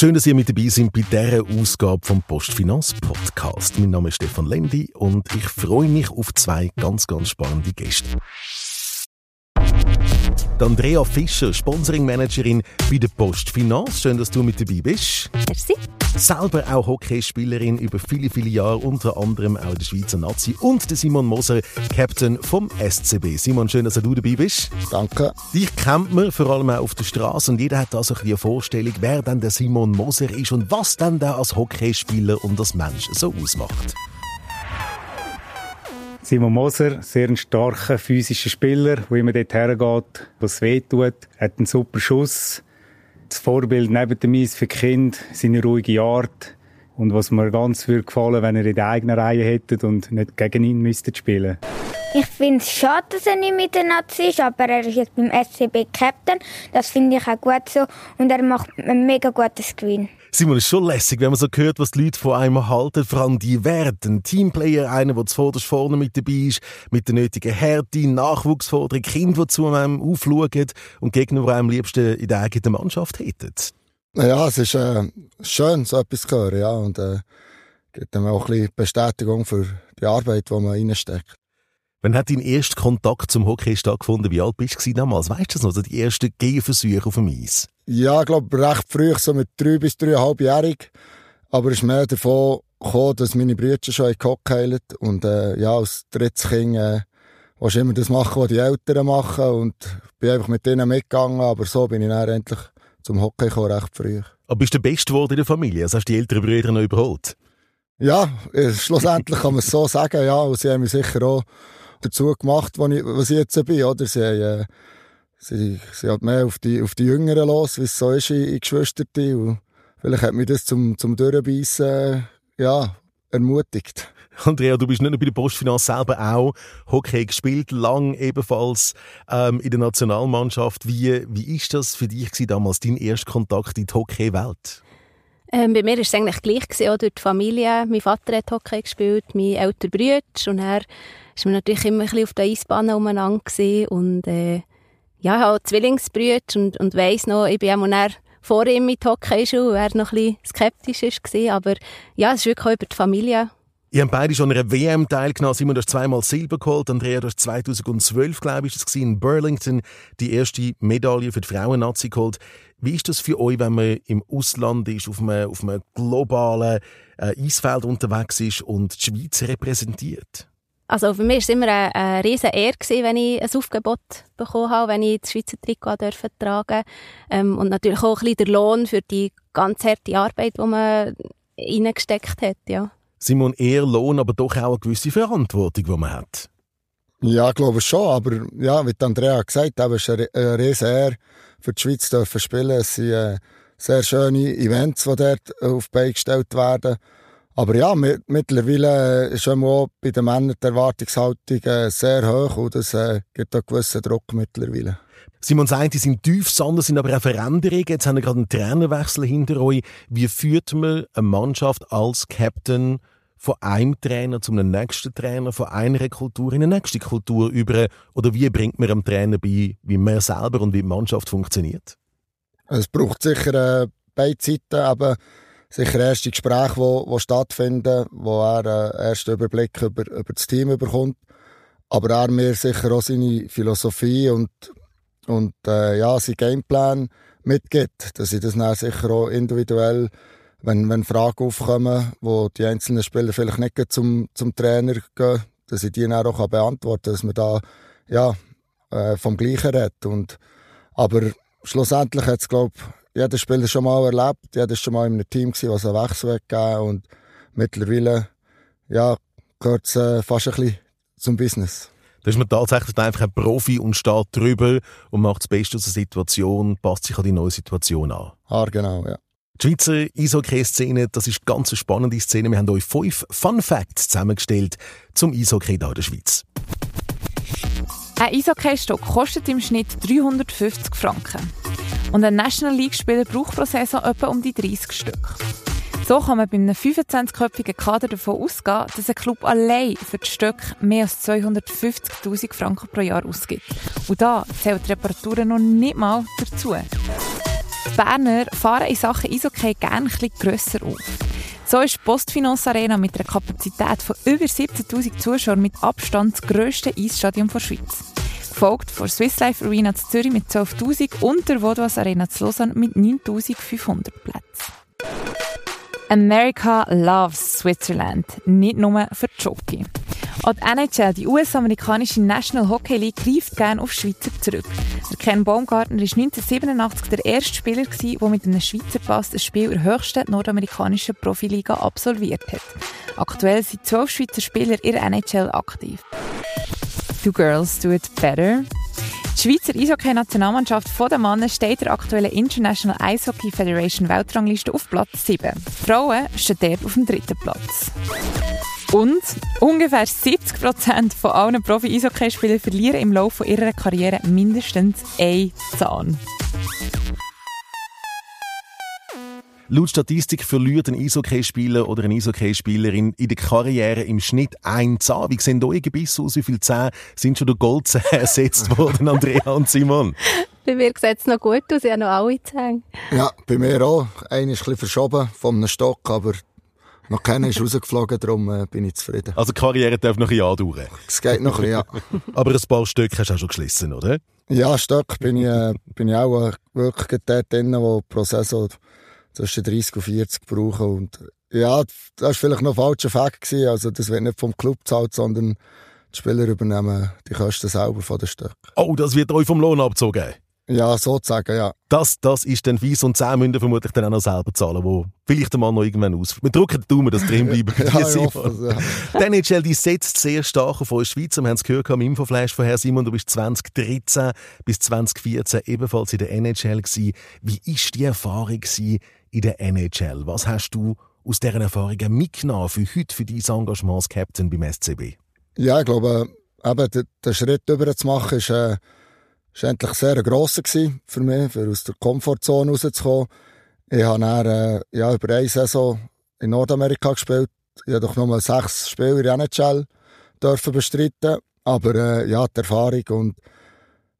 Schön, dass ihr mit dabei seid bei dieser Ausgabe vom Postfinanz Podcast. Mein Name ist Stefan Lendi und ich freue mich auf zwei ganz, ganz spannende Gäste. Andrea Fischer, Sponsoring-Managerin bei der Postfinanz. Schön, dass du mit dabei bist. Merci. Selber auch Hockeyspielerin über viele, viele Jahre, unter anderem auch der Schweizer Nazi. Und der Simon Moser, Captain vom SCB. Simon, schön, dass du dabei bist. Danke. Dich kennt man vor allem auch auf der Straße und jeder hat also eine Vorstellung, wer denn der Simon Moser ist und was dann der als Hockeyspieler und als Mensch so ausmacht. Simon Moser, sehr ein starker physischer Spieler, der immer dort hergeht, was weh tut, hat einen super Schuss. Das Vorbild neben dem Eis für Kinder, seine ruhige Art. Und was mir ganz würde gefallen, wenn er in der eigenen Reihe hätte und nicht gegen ihn müsste spielen. Ich finde es schade, dass er nicht mit der Nazi ist, aber er ist jetzt beim SCB Captain. Das finde ich auch gut so. Und er macht ein mega gutes Screen. Simon, ist schon lässig, wenn man so hört, was die Leute von einem halten. Vor allem die Werte. Ein Teamplayer, einer, der zuvorderst vorne mit dabei ist, mit der nötigen Härte, Nachwuchsforderung, Kinder, die zu einem aufschauen und Gegner, die am liebsten in der eigenen Mannschaft hätten. Ja, es ist äh, schön, so etwas zu hören, ja. Und äh, gibt einem auch ein bisschen Bestätigung für die Arbeit, die man reinsteckt. Wann hat dein erster Kontakt zum Hockey stattgefunden? Wie alt bist du damals? Weißt du das noch? Also die ersten Gehversuche auf dem Eis? Ja, ich glaube, recht früh, so mit drei bis dreieinhalbjährig. Aber es ist mehr davon gekommen, dass meine Brüder schon gehockt. Und äh, ja, als drittes Kind äh, willst du immer das machen, was die Eltern machen. Und bin einfach mit denen mitgegangen. Aber so bin ich dann endlich zum Hockey gekommen, recht früh. Aber bist du der Beste geworden in der Familie? Also hast du die älteren Brüder noch überholt? Ja, äh, schlussendlich kann man es so sagen, ja. Und sie haben mich sicher auch dazu gemacht, wo ich, was ich jetzt bin, oder? Sie haben, äh, sie, sie hat mehr auf die, auf die Jüngeren los, wie es so ist in, in Geschwisterte. Und vielleicht hat mich das zum, zum Durchbeissen, äh, ja, ermutigt. Andrea, du bist nicht nur bei der Postfinanz selber auch Hockey gespielt, lang ebenfalls ähm, in der Nationalmannschaft. Wie, wie ist das für dich damals, dein erster Kontakt in die Hockeywelt? Ähm, bei mir war es eigentlich gleich, gewesen, auch durch die Familie. Mein Vater hat Hockey gespielt, mein älterer Bruder. Und er war natürlich immer ein bisschen auf der Eisbahn umeinander. Gewesen. Und äh, ja, ich habe Zwillingsbrüder und, und weiss noch, ich bin auch vor ihm mit Hockeyschule, er noch ein bisschen skeptisch war. Aber ja, es ist wirklich auch über die Familie Ihr habt beide schon an einer WM teilgenommen. Simon, du hast zweimal Silber geholt. Andrea, du hast 2012, glaube ich, das in Burlington die erste Medaille für die Frauen-Nazi geholt. Wie ist das für euch, wenn man im Ausland ist, auf einem, auf einem globalen äh, Eisfeld unterwegs ist und die Schweiz repräsentiert? Also für mich war es immer eine, eine riesige Ehre, wenn ich ein Aufgebot bekommen habe, wenn ich das Schweizer Trikot tragen durfte. Ähm, und natürlich auch ein bisschen der Lohn für die ganz harte Arbeit, die man reingesteckt hat, ja. Simon, eher Lohn, aber doch auch eine gewisse Verantwortung, die man hat. Ja, ich glaube schon, aber ja, wie Andrea gesagt hat, es ist eine riesige Ehre für die Schweiz zu spielen. Es sind äh, sehr schöne Events, die dort auf die Beine gestellt werden. Aber ja, mittlerweile ist auch bei den Männern die Erwartungshaltung äh, sehr hoch und es äh, gibt auch gewissen Druck mittlerweile. Simon sagt, die sind tief, sondern sind aber auch Veränderungen. Jetzt haben wir gerade einen Trainerwechsel hinter euch. Wie führt man eine Mannschaft als Captain von einem Trainer zu einem nächsten Trainer, von einer Kultur in eine nächste Kultur über? Oder wie bringt man einem Trainer bei, wie man selber und wie die Mannschaft funktioniert? Es braucht sicher äh, beide Seiten, aber sicher erste Gespräche, wo, wo stattfinden, wo er äh, ersten Überblick über, über das Team bekommt. Aber er mir sicher auch seine Philosophie und, und äh, ja, sein Gameplan mitgibt, dass ich das dann sicher auch individuell wenn, wenn Fragen aufkommen, wo die einzelnen Spieler vielleicht nicht zum, zum Trainer gehen, dass ich die dann auch beantworten kann, dass man da ja, äh, vom Gleichen redet. Und, aber schlussendlich hat es, glaube jeder Spieler schon mal erlebt, jeder ist schon mal in einem Team gewesen, was einen Wechsel gegeben und mittlerweile ja, gehört es äh, fast ein bisschen zum Business. Da ist man tatsächlich einfach ein Profi und steht drüber und macht das Beste aus der Situation, passt sich an die neue Situation an. Ah, genau, ja. Die Schweizer Eishockey-Szene, das ist eine ganz spannende Szene. Wir haben euch fünf Fun Facts zusammengestellt zum Eishockey hier in der Schweiz. Ein Eishockey-Stock kostet im Schnitt 350 Franken. Und ein National League-Spieler braucht pro Saison etwa um die 30 Stück. So kann man bei einem 25-köpfigen Kader davon ausgehen, dass ein Club allein für das Stück mehr als 250.000 Franken pro Jahr ausgibt. Und da zählt die Reparaturen noch nicht mal dazu. Die Berner fahren in Sachen Eishockey gerne bisschen grösser auf. So ist die Postfinance Arena mit einer Kapazität von über 17.000 Zuschauern mit Abstand das grösste Eisstadion der Schweiz. Gefolgt von Swiss Life Arena zu Zürich mit 12.000 und der Vodouas Arena zu Lausanne mit 9.500 Plätzen. America loves Switzerland, nicht nur für Jockey. Auch die NHL, die US-amerikanische National Hockey League, greift gerne auf Schweizer zurück. Der Ken Baumgartner war 1987 der erste Spieler, der mit einem Schweizer Pass ein Spiel in der höchsten nordamerikanischen Profiliga absolviert hat. Aktuell sind zwölf Schweizer Spieler in der NHL aktiv. Do Girls Do It Better? Die Schweizer Eishockey-Nationalmannschaft der Männer steht der aktuellen International Ice Hockey Federation Weltrangliste auf Platz 7. Die Frauen stehen dort auf dem dritten Platz. Und ungefähr 70 Prozent von allen Profi-Eishockeyspielern verlieren im Laufe ihrer Karriere mindestens einen Zahn. Laut Statistik verliert ein Eishockeyspieler oder eine Eishockeyspielerin in der Karriere im Schnitt ein Zahn. Wie sehen eure Gebisse aus? Wie viele Zähne sind schon durch Goldzähne ersetzt worden, Andrea und Simon? Bei mir sieht es noch gut aus, ich habe noch alle Zähne. Ja, bei mir auch. Einer ist ein bisschen verschoben von einem Stock, aber noch keiner ist rausgeflogen, darum äh, bin ich zufrieden. Also die Karriere darf noch ein Jahr dauern? Es geht noch ein bisschen, ja. aber ein paar Stück hast du auch schon geschlissen, oder? Ja, Stück bin ich, äh, bin ich auch äh, wirklich dort drin, wo pro Saison zwischen 30 und 40 brauchen. Und ja, das war vielleicht noch ein falscher Fakt. Gewesen. Also, das wird nicht vom Club gezahlt, sondern die Spieler übernehmen die Kosten selber von den Stück. Oh, das wird euch vom Lohn abgezogen? Ja, sozusagen, ja. Das, das ist dann weiss und 10 müssen vermutlich dann auch noch selber zahlen, wo vielleicht der Mann noch irgendwann aus. Wir drücken die Daumen, dass drin bleiben bei ja, dir, Simon. Ja. Die NHL, die setzt sehr stark auf uns Schweizer. Wir haben es gehört im Infoflash von Herrn Simon, du bist 2013 bis 2014 ebenfalls in der NHL gewesen. Wie ist die Erfahrung in der NHL? Was hast du aus deren Erfahrungen mitgenommen für heute, für dein Engagement als Captain beim SCB? Ja, ich glaube, eben, den Schritt über zu machen, ist, äh, ist endlich sehr grosser für mich, für aus der Komfortzone rauszukommen. Ich habe dann, äh, ja, über eine Saison in Nordamerika gespielt. Ich habe doch nur sechs Spiele in der NHL dürfen bestreiten. Aber äh, ja, die Erfahrung und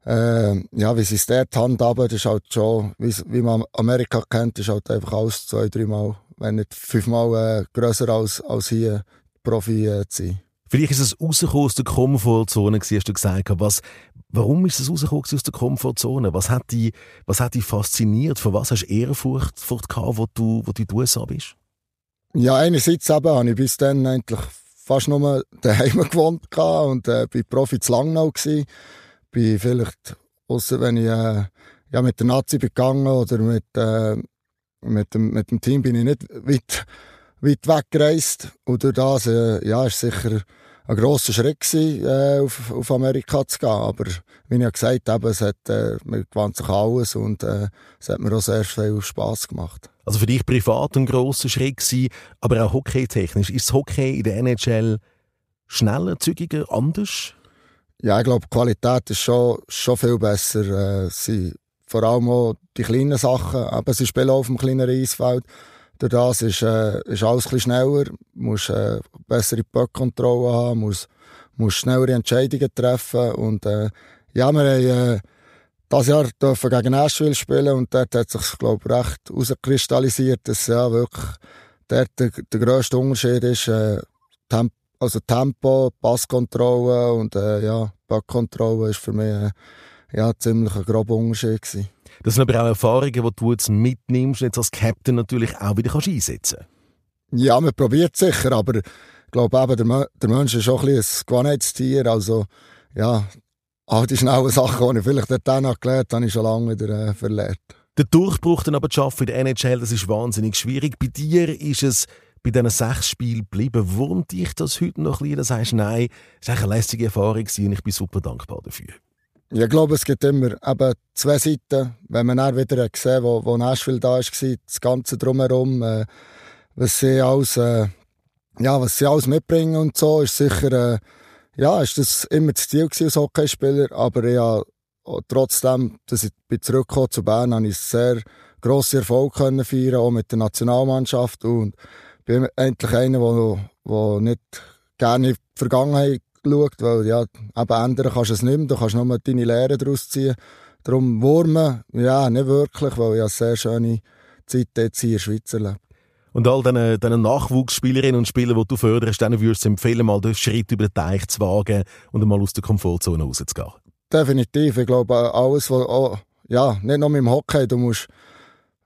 äh, ja, wie sie es dort handhaben, das ist halt schon, wie, wie man Amerika kennt, ist halt einfach alles zwei, dreimal, wenn nicht fünfmal äh, grösser als, als hier Profi äh, zu sein. Vielleicht ist es rausgekommen aus der Komfortzone, hast du gesagt. Was, warum ist es rausgekommen aus der Komfortzone? Was hat dich, was hat dich fasziniert? Von was hast du Ehrfurcht gehabt, wo du, wo du in den USA bist? Ja, einerseits eben, habe ich bis dann eigentlich fast nur daheim gewohnt und äh, bin Profi zu Langnau gewesen. Bin vielleicht, außer wenn ich äh, ja, mit der Nazi begangen oder mit, äh, mit, dem, mit dem Team bin ich nicht weit, weit weggereist. Und durch das, äh, ja, ist sicher ein grosser Schritt gewesen, äh, auf, auf Amerika zu gehen. Aber wie ich ja gesagt habe, es hat, äh, man gewandt sich alles und äh, es hat mir auch sehr viel Spass gemacht. Also für dich privat ein grosser Schritt gewesen, aber auch hockeytechnisch. Ist das Hockey in der NHL schneller, zügiger, anders? Ja, ich glaube, die Qualität ist schon, schon viel besser. Äh, sie, vor allem auch die kleinen Sachen. Aber sie spielen auf dem kleineren Eisfeld. Durch das ist, äh, ist alles ein schneller. Du musst äh, bessere Böckkontrolle haben, musst, musst schnellere Entscheidungen treffen. Und äh, ja, wir haben äh, dieses Jahr dürfen gegen Nashville spielen und dort hat sich, glaube ich, recht herauskristallisiert, dass ja wirklich dort der, der grösste Unterschied ist, äh, Temp also Tempo, Passkontrolle und äh, ja, Böckkontrolle ist für mich äh, ja, ziemlich ein grober Unterschied gewesen. Das sind aber auch Erfahrungen, die du jetzt mitnimmst und jetzt als Captain natürlich auch wieder kannst einsetzen Ja, man probiert sicher, aber ich glaube eben, der, der Mensch ist auch ein, ein Gewohnheitstier. Also, ja, all die schnellen Sachen, die ich vielleicht dort noch gelernt habe, habe ich schon lange wieder äh, verlernt. Der Durchbruch dann aber zu schaffen in der NHL, das ist wahnsinnig schwierig. Bei dir ist es bei diesen sechs Spielen geblieben. Wurmt dich das heute noch ein bisschen? Das heißt, nein, es war eine lästige Erfahrung und ich bin super dankbar dafür. Ich glaube, es gibt immer eben zwei Seiten. Wenn man dann wieder gesehen wo, wo Nashville da war, das Ganze drumherum, äh, was sie alles, äh, ja, was sie alles mitbringen und so, ist sicher, äh, ja, ist das immer das Ziel als Hockeyspieler. Aber ja, trotzdem, dass ich bin zurückgekommen zu Bern, habe ich sehr grosse Erfolg können feiern, auch mit der Nationalmannschaft und bin endlich einer, der, der nicht gerne in die Vergangenheit geschaut, weil ja, eben ändern kannst du es nicht mehr, du kannst nur deine Lehre daraus ziehen. Darum Wurmen, ja, nicht wirklich, weil ich eine sehr schöne Zeit jetzt hier in der Schweiz erlebt. Und all diesen, diesen Nachwuchsspielerinnen und Spielern, die du förderst, denen würdest du empfehlen, mal den Schritt über den Teich zu wagen und mal aus der Komfortzone rauszugehen? Definitiv. Ich glaube, alles, was, oh, ja, nicht nur mit dem Hockey, du musst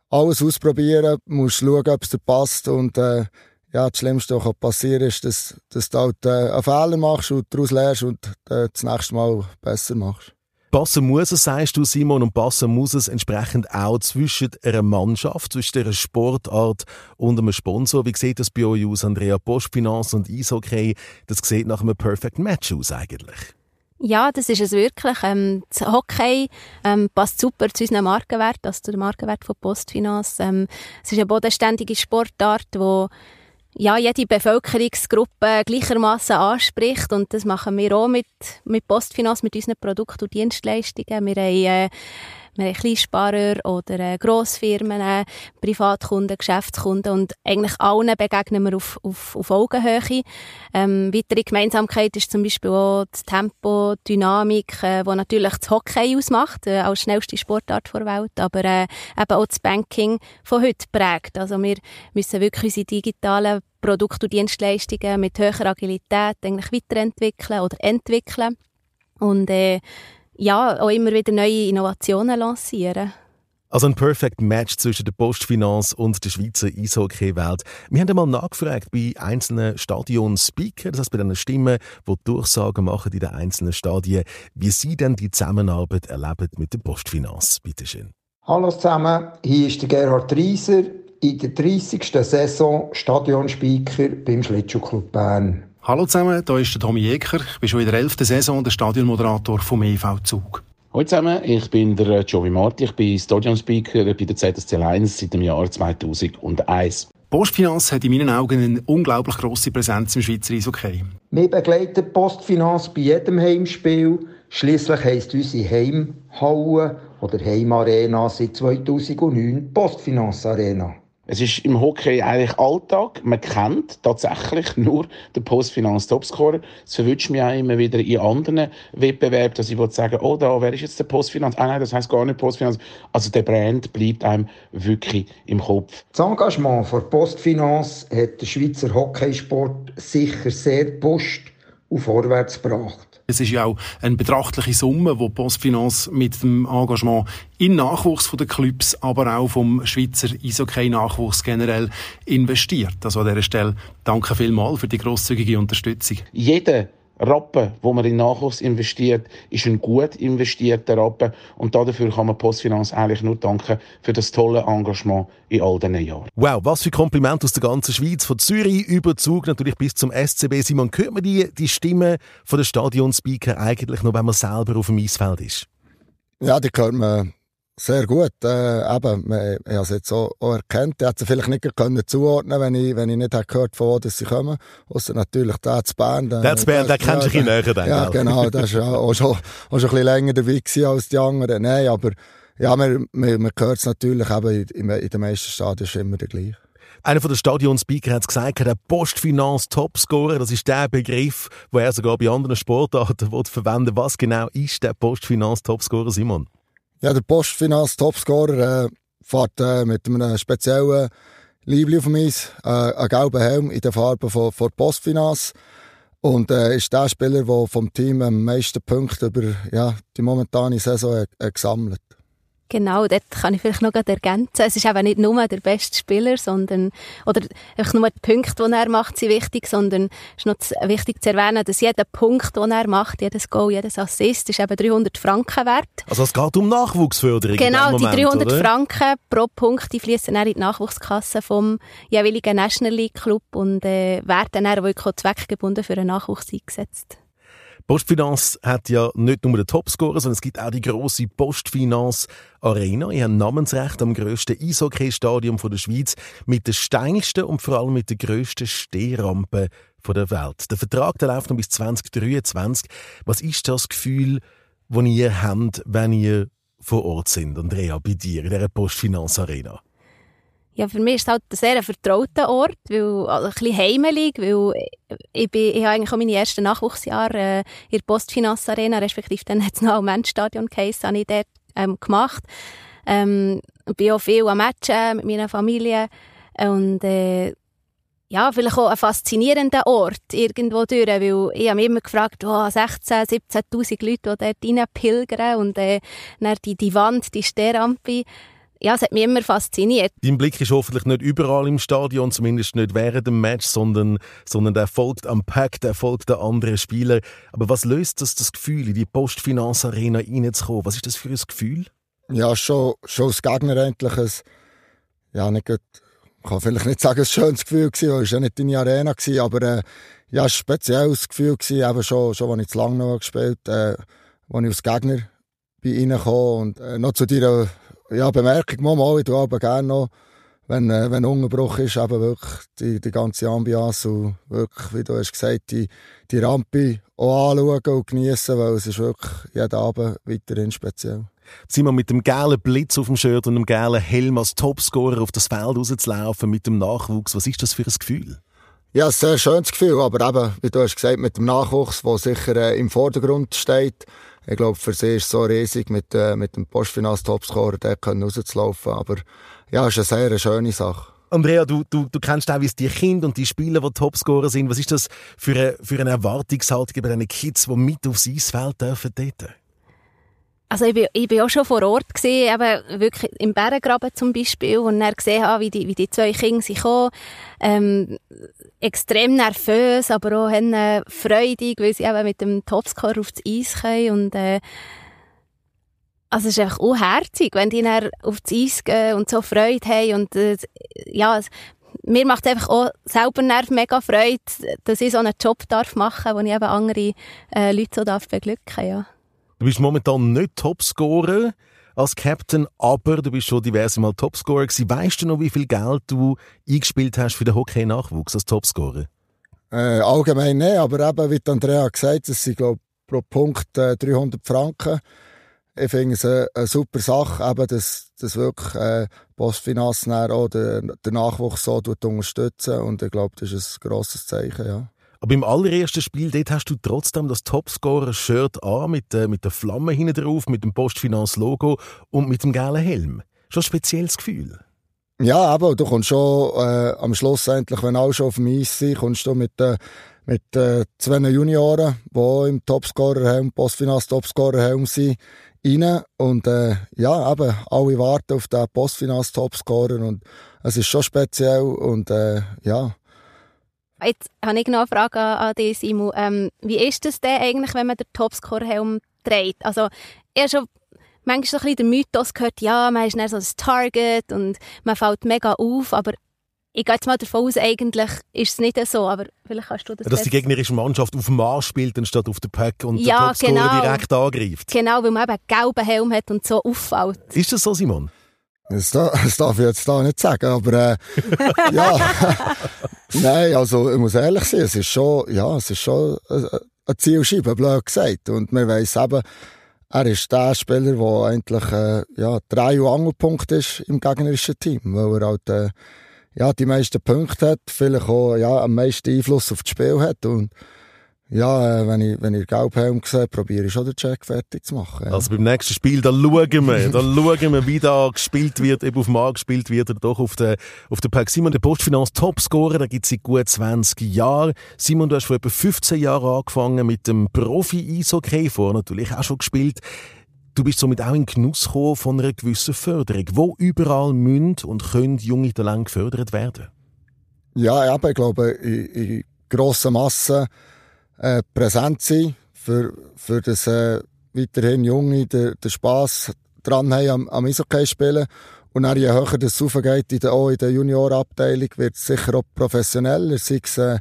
alles ausprobieren, musst schauen, ob es dir passt und äh, ja, das Schlimmste, was passieren kann, ist, dass, dass du halt, äh, einen Fehler machst und daraus lernst und äh, das nächste Mal besser machst. Passen muss es, sagst du, Simon, und passen muss es entsprechend auch zwischen einer Mannschaft, zwischen einer Sportart und einem Sponsor. Wie sieht das bei euch aus, Andrea? Postfinance und Eishockey, das sieht nach einem Perfect Match aus eigentlich. Ja, das ist es wirklich. Ähm, das Hockey ähm, passt super zu unserem Markenwert, also zu dem Markenwert von Postfinance. Ähm, es ist eine bodenständige Sportart, die ja, jede Bevölkerungsgruppe gleichermaßen anspricht. Und das machen wir auch mit, mit Postfinanz, mit unseren Produkten und Dienstleistungen. Wir haben, äh, wir haben Kleinsparer oder äh, Grossfirmen, äh, Privatkunden, Geschäftskunden und eigentlich allen begegnen wir auf, auf, auf Augenhöhe. Ähm, weitere Gemeinsamkeit ist zum Beispiel auch das Tempo, die Dynamik, äh, wo natürlich das Hockey ausmacht, äh, als schnellste Sportart der Welt, aber äh, eben auch das Banking von heute prägt. Also wir müssen wirklich unsere digitalen Produkte und Dienstleistungen mit höherer Agilität eigentlich weiterentwickeln oder entwickeln und äh, ja, auch immer wieder neue Innovationen lancieren. Also ein Perfect Match zwischen der Postfinance und der Schweizer Eishockey-Welt. Wir haben einmal nachgefragt bei einzelnen Stadion-Speaker, das heißt bei den Stimmen, die Durchsagen machen in den einzelnen Stadien, wie sie denn die Zusammenarbeit erleben mit der Postfinance. Bitte schön. Hallo zusammen, hier ist der Gerhard Reiser, in der 30. Saison Stadionspeaker beim Schlittschuhclub Bern. Hallo zusammen, hier ist der Tommy Jäger. Ich bin schon in der 11. Saison der Stadionmoderator vom EV Zug. Hallo zusammen, ich bin der Joey Marti. Ich bin Stadionspeaker bei der ZSC 1 seit dem Jahr 2001. Postfinanz hat in meinen Augen eine unglaublich grosse Präsenz im Schweizer Eishockey. Wir begleiten Postfinanz bei jedem Heimspiel. Schließlich heisst unsere Heimhalle oder Heimarena seit 2009 Postfinanz Arena. Es ist im Hockey eigentlich Alltag. Man kennt tatsächlich nur den Postfinanz Topscorer. Es verwünscht mich auch immer wieder in anderen Wettbewerben, dass ich sagen oh, da, wer ist jetzt der Postfinanz? Ah nein, das heißt gar nicht Postfinanz. Also der Brand bleibt einem wirklich im Kopf. Das Engagement für Postfinanz hat der Schweizer Hockeysport sicher sehr gepusht und vorwärts gebracht. Es ist ja auch eine betrachtliche Summe, die Postfinance mit dem Engagement in Nachwuchs der Clubs, aber auch vom Schweizer Eishockey-Nachwuchs generell investiert. Also an dieser Stelle danke vielmals für die grosszügige Unterstützung. Jeder Rappen, wo man in Nachwuchs investiert, ist ein gut investierter Rappen. Und dafür kann man Postfinanz eigentlich nur danken für das tolle Engagement in all diesen Jahren. Wow, was für Kompliment aus der ganzen Schweiz, von Zürich über Zug natürlich bis zum SCB. Simon, hört man die, die Stimme von der Stadionspeaker eigentlich noch, wenn man selber auf dem Eisfeld ist? Ja, die hört man sehr gut. Äh, eben, ich habe es jetzt auch, auch erkannt. Ich hätte sie vielleicht nicht können zuordnen wenn ich, wenn ich nicht hätte gehört von wo dass sie kommen. Außer natürlich der zu Bern. Der zu Bern, der kennst du ein näher. Ja, genau. Der war ja auch schon, auch schon ein bisschen länger dabei als die anderen. Nein, aber ja, man, man, man hört es natürlich eben in, in den meisten Stadien ist immer der gleiche. Einer von den Stadionspeaker hat gesagt, der Postfinanz Topscorer, das ist der Begriff, den er sogar bei anderen Sportarten verwenden Was genau ist der Postfinanz Topscorer, Simon? Ja, der Postfinanz Topscorer äh, fährt äh, mit einem speziellen Liebling auf mich, äh, einen gelben Helm in der Farbe von, von Postfinanz. Und äh, ist der Spieler, der vom Team am meisten Punkte über ja, die momentane Saison äh, gesammelt Genau, dort kann ich vielleicht noch ergänzen. Es ist eben nicht nur der beste Spieler, sondern, oder einfach nur die Punkte, die er macht, sind wichtig, sondern es ist noch wichtig zu erwähnen, dass jeder Punkt, den er macht, jedes Goal, jedes Assist, ist eben 300 Franken wert. Also es geht um Nachwuchsförderung Genau, Moment, die 300 oder? Franken pro Punkt, die fließen dann in die Nachwuchskasse vom jeweiligen National League Club und äh, werden dann wirklich zweckgebunden für einen Nachwuchs eingesetzt. Postfinanz hat ja nicht nur den Topscorer, sondern es gibt auch die grosse Postfinanz Arena. Ich habe Namensrecht am grössten Eishockey-Stadion der Schweiz mit der steilsten und vor allem mit der grössten Stehrampe der Welt. Der Vertrag der läuft noch bis 2023. Was ist das Gefühl, das ihr habt, wenn ihr vor Ort sind, Andrea, bei dir in dieser Postfinanz Arena? Ja, für mich ist es halt ein sehr vertrauter Ort, weil, also ein bisschen heimelig, weil ich, bin, ich habe eigentlich auch meine ersten Nachwuchsjahre äh, in der Postfinanz Arena, respektive dann hat es noch Menschstadion geheißen, habe ich dort ähm, gemacht. Ähm, bin auch viel am Matchen mit meiner Familie und äh, ja, vielleicht auch ein faszinierender Ort irgendwo durch, weil ich habe mich immer gefragt, oh, 16, 17'000 Leute, die dort pilgern und äh, dann die, die Wand, die Sternrampe, ja, es hat mich immer fasziniert. Dein Blick ist hoffentlich nicht überall im Stadion, zumindest nicht während dem Match, sondern, sondern der folgt am Pack, der folgt den anderen Spielern. Aber was löst das, das Gefühl, in die Postfinanzarena reinzukommen? Was ist das für ein Gefühl? Ja, schon, schon als Gegner endlich ein, ja, nicht gut, ich kann vielleicht nicht sagen, ein schönes Gefühl gewesen, weil es ja nicht deine Arena gewesen, aber, äh, ja, ein spezielles Gefühl gewesen, eben schon, schon, als ich zu lange noch gespielt, äh, als ich als Gegner bin reingekommen und, äh, noch zu deiner, ja, Bemerkung, mal, mal, ich tue aber gerne noch, wenn, äh, wenn Unterbruch ist, eben wirklich die, die ganze Ambiance und wirklich, wie du hast gesagt, die, die Rampe auch anschauen und genießen, weil es ist wirklich jeden Abend weiterhin speziell. Simon, mit dem gelben Blitz auf dem Shirt und dem gelben Helm als Topscorer auf das Feld rauszulaufen mit dem Nachwuchs, was ist das für ein Gefühl? Ja, ein sehr schönes Gefühl, aber eben, wie du hast gesagt, mit dem Nachwuchs, der sicher äh, im Vordergrund steht. Ich glaube, für sie ist es so riesig, mit, äh, mit dem Postfinanz-Topscorer dort rauszulaufen. Aber ja, es ist eine sehr schöne Sache. Andrea, du, du, du kennst auch, wie es die Kinder und die Spieler, die Topscorer sind. Was ist das für eine, für eine Erwartungshaltung bei diesen Kids, die mit aufs Eisfeld dürfen dort? Also ich bin, ich bin auch schon vor Ort gesehen, eben wirklich im Bergengraben zum Beispiel, und dann gesehen habe, wie die, wie die zwei Kinder sich kommen. Ähm, extrem nervös, aber auch äh, freudig, weil sie eben mit dem Topscore aufs Eis kommen und äh, also es ist einfach unherzig, wenn die dann aufs Eis gehen und so Freude haben und äh, ja, mir macht es einfach auch selber Nerv mega Freude, dass ich so einen Job darf machen, wo ich eben andere äh, Leute so darf beglücken, ja. Du bist momentan nicht Topscorer als Captain, aber du bist schon diverse Mal Topscorer gewesen. Weißt du noch, wie viel Geld du eingespielt hast für den Hockey-Nachwuchs als Topscorer? Äh, allgemein nicht, aber eben, wie Andrea gesagt hat, es sind, glaube pro Punkt äh, 300 Franken. Ich finde es eine, eine, super Sache, eben, dass, dass wirklich äh, Postfinanz auch den Nachwuchs so unterstützen und ich glaube, das ist ein grosses Zeichen, ja. Aber im allerersten Spiel, dort hast du trotzdem das Topscorer-Shirt an, mit, äh, mit der Flamme hinten drauf, mit dem Postfinanz-Logo und mit dem gelben Helm. Schon ein spezielles Gefühl. Ja, aber du kommst schon äh, am Schluss endlich, wenn alle schon auf dem Eis sind, kommst du mit, äh, mit äh, zwei Junioren, die im Topscorer-Helm, Postfinanz-Topscorer-Helm sind, rein. Und äh, ja, eben, alle warten auf den Postfinanz-Topscorer und es ist schon speziell und äh, ja, Jetzt habe ich noch eine Frage an, dich, Simon. Ähm, wie ist das denn eigentlich, wenn man den Topscore-Helm trägt? Also, habe schon manchmal so ein bisschen den Mythos gehört, ja, man ist dann so ein Target und man fällt mega auf, aber ich gehe jetzt mal davon aus, eigentlich ist es nicht so, aber vielleicht kannst du das Dass die gegnerische Mannschaft auf dem Mars spielt, anstatt auf der Pack und ja, den Topscorer genau. direkt angreift. Genau, weil man eben einen gelben Helm hat und so auffällt. Ist das so, Simon? Das darf, das darf ich jetzt da nicht sagen, aber äh, ja. Nein, also ich muss ehrlich sein, es ist schon, ja, es ist schon eine Zielscheibe, blöd gesagt. Und man weiss eben, er ist der Spieler, der eigentlich äh, ja, Drei- und Angelpunkt ist im gegnerischen Team, weil er halt äh, ja, die meisten Punkte hat, vielleicht auch ja, am meisten Einfluss auf das Spiel hat. Und ja, äh, wenn ich, wenn ich Gelbhelm sehe, probiere ich schon den Check fertig zu machen. Ja. Also beim nächsten Spiel, da schauen wir, da schauen wir, wie da gespielt wird, eben auf dem Markt gespielt wird oder doch auf der, auf der Park. Simon, der Postfinanz Topscorer, da gibt es seit gut 20 Jahren. Simon, du hast vor etwa 15 Jahren angefangen mit dem Profi-Eishockey, vorher natürlich auch schon gespielt. Du bist somit auch in Genuss gekommen von einer gewissen Förderung. Wo überall münd und können junge Talente gefördert werden? Ja, eben, ich glaube, in, in grossen Massen äh, präsent sein, für, für das äh, weiterhin Junge den, den Spass dran haben am, am Eishockey spielen. Und dann, je höher das raufgeht, in der, auch in der Juniorabteilung, wird es sicher auch professioneller, sei es äh,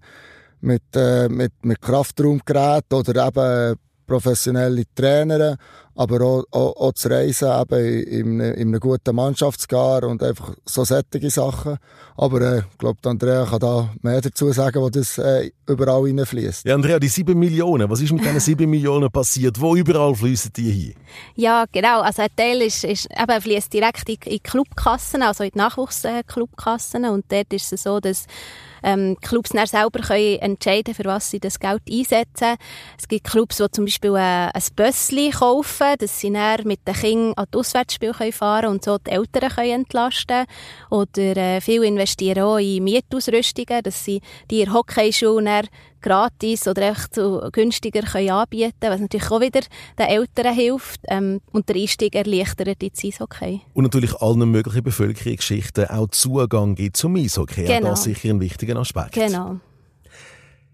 mit, äh, mit, mit Kraftraumgeräten oder eben professionelle Trainer, aber auch, auch, auch zu reisen, eben in, in einem guten Mannschaftsgar und einfach so sättige Sachen. Aber äh, ich glaube, Andrea kann da mehr dazu sagen, wo das äh, überall reinfließt. Ja, Andrea, die sieben Millionen, was ist mit diesen sieben Millionen passiert? Wo überall fließen die hin? Ja, genau. Also ein Teil ist, ist eben fließt direkt in, in Clubkassen, also in die Nachwuchsclubkassen. Und dort ist es so, dass ähm, Clubs dann selber können entscheiden, für was sie das Geld einsetzen. Es gibt Clubs, die zum Beispiel äh, ein Bössli kaufen, dass sie dann mit den Kindern an die Auswärtsspiele fahren können und so die Eltern können entlasten Oder äh, viele investieren auch in Mietausrüstungen, dass sie die in Hockeyschule gratis oder echt so günstiger können anbieten können, was natürlich auch wieder den Eltern hilft ähm, und der Einstieg erleichtert ins Eishockey. Und natürlich allen möglichen Bevölkerungsschichten auch Zugang gibt zum Eishockey. Genau. Das ist sicher ein wichtiger Aspekt. Genau.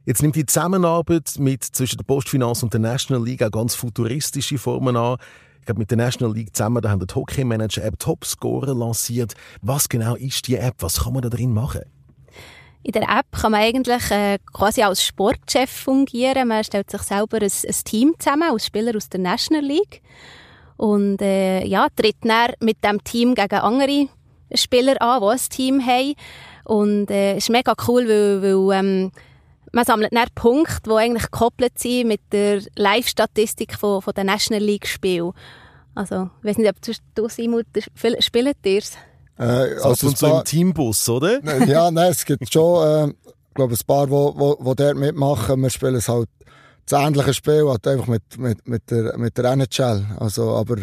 Jetzt nimmt die Zusammenarbeit mit, zwischen der Postfinanz und der National League auch ganz futuristische Formen an. Ich glaube, mit der National League zusammen, da haben die Hockey Manager App Topscorer lanciert. Was genau ist die App? Was kann man da drin machen? In der App kann man eigentlich äh, quasi als Sportchef fungieren. Man stellt sich selber ein, ein Team zusammen aus Spielern aus der National League und äh, ja, tritt dann mit dem Team gegen andere Spieler an, die ein Team haben. Und äh, ist mega cool, weil, weil ähm, man sammelt dann Punkte, die eigentlich gekoppelt sind mit der Live-Statistik von, von der National League-Spiel. Also, ich weiß nicht, ob du, Simon, spielt ihr es? Äh, so also so im Teambus, oder? ja, nein, es gibt schon, äh, glaube ein paar, die wo, wo, wo dort mitmachen. Wir spielen es halt das ähnliche Spiel, halt einfach mit, mit, mit, der, mit der NHL. Also, aber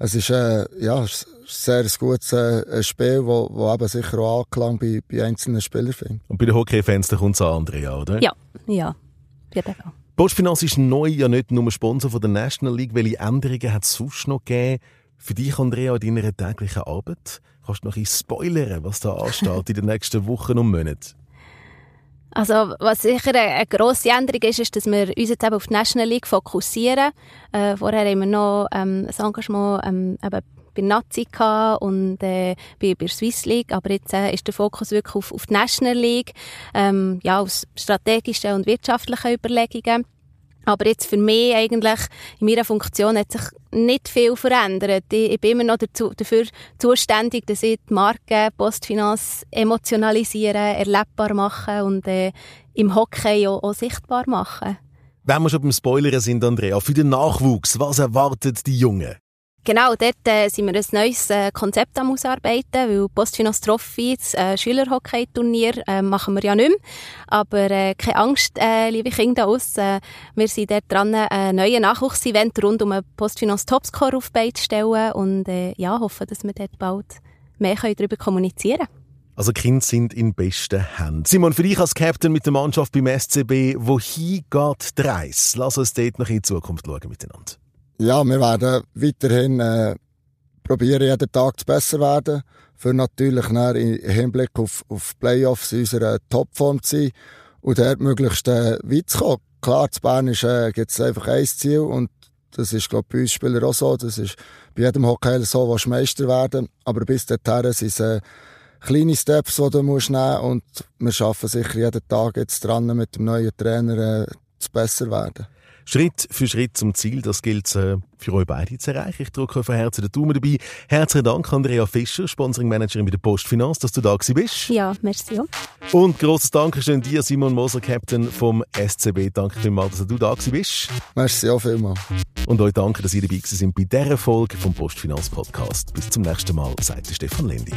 es ist, äh, ja, ein sehr gutes äh, Spiel, wo, wo eben sicher auch Anklang bei, bei einzelnen Spielern findet. Und bei den Hockey-Fans, da kommt es an, Andrea, oder? Ja, ja, auf jeden Fall. Postfinanz ist neu ja nicht nur Sponsor von der National League. Welche Änderungen hat es sonst noch gegeben für dich, Andrea, in deiner täglichen Arbeit? Kannst du noch ein spoilern, was da ansteht in den nächsten Wochen und Monaten? Also, was sicher eine grosse Änderung ist, ist, dass wir uns jetzt eben auf die National League fokussieren. Äh, vorher haben wir noch ähm, ein Engagement ähm, eben bei Nazi und äh, bei, bei Swiss League, aber jetzt äh, ist der Fokus wirklich auf, auf die National League, ähm, ja, aus strategischen und wirtschaftlichen Überlegungen. Aber jetzt für mich eigentlich, in meiner Funktion hat sich nicht viel verändert. Ich, ich bin immer noch dazu, dafür zuständig, dass ich die Marke Postfinanz emotionalisieren, erlebbar machen und äh, im Hockey auch, auch sichtbar machen. Wenn wir schon beim Spoilern sind, Andrea, für den Nachwuchs, was erwartet die Jungen? Genau, dort äh, sind wir ein neues äh, Konzept am Ausarbeiten, weil Postfinance Trophy, das äh, Schülerhockey-Turnier, äh, machen wir ja nicht mehr. Aber äh, keine Angst, äh, liebe Kinder aus. Äh, wir sind dort dran, ein neues Nachwuchsevent rund um einen Postfinance Topscore auf die stellen und äh, ja, hoffen, dass wir dort bald mehr darüber kommunizieren können. Also Kinder sind in besten Händen. Simon, für dich als Captain mit der Mannschaft beim SCB, wohin geht der Reis? Lass uns dort noch in die Zukunft schauen miteinander. Ja, wir werden weiterhin äh, probieren, jeden Tag zu besser werden, für natürlich im Hinblick auf, auf Playoffs in unserer Topform zu sein und dort möglichst äh, weit zu kommen. Klar, zu Bern äh, gibt es einfach ein Ziel und das ist, glaube ich, bei uns Spielern auch so. Das ist bei jedem Hockey so, was Meister werden. Aber bis dahin sind es äh, kleine Steps, die du musst nehmen und wir arbeiten sicher jeden Tag jetzt dran, mit dem neuen Trainer äh, zu besser werden. Schritt für Schritt zum Ziel, das gilt äh, für euch beide zu erreichen. Ich drücke von Herzen den Daumen dabei. Herzlichen Dank, Andrea Fischer, Sponsoring-Managerin bei der Postfinanz, dass du da bist. Ja, merci. Und grosses Dankeschön dir, Simon Moser, Captain vom SCB. Danke vielmals, dass du da bist. Merci auch vielmals. Und euch danke, dass ihr dabei sind bei dieser Folge vom Postfinanz-Podcast. Bis zum nächsten Mal, sagt Stefan Lendi.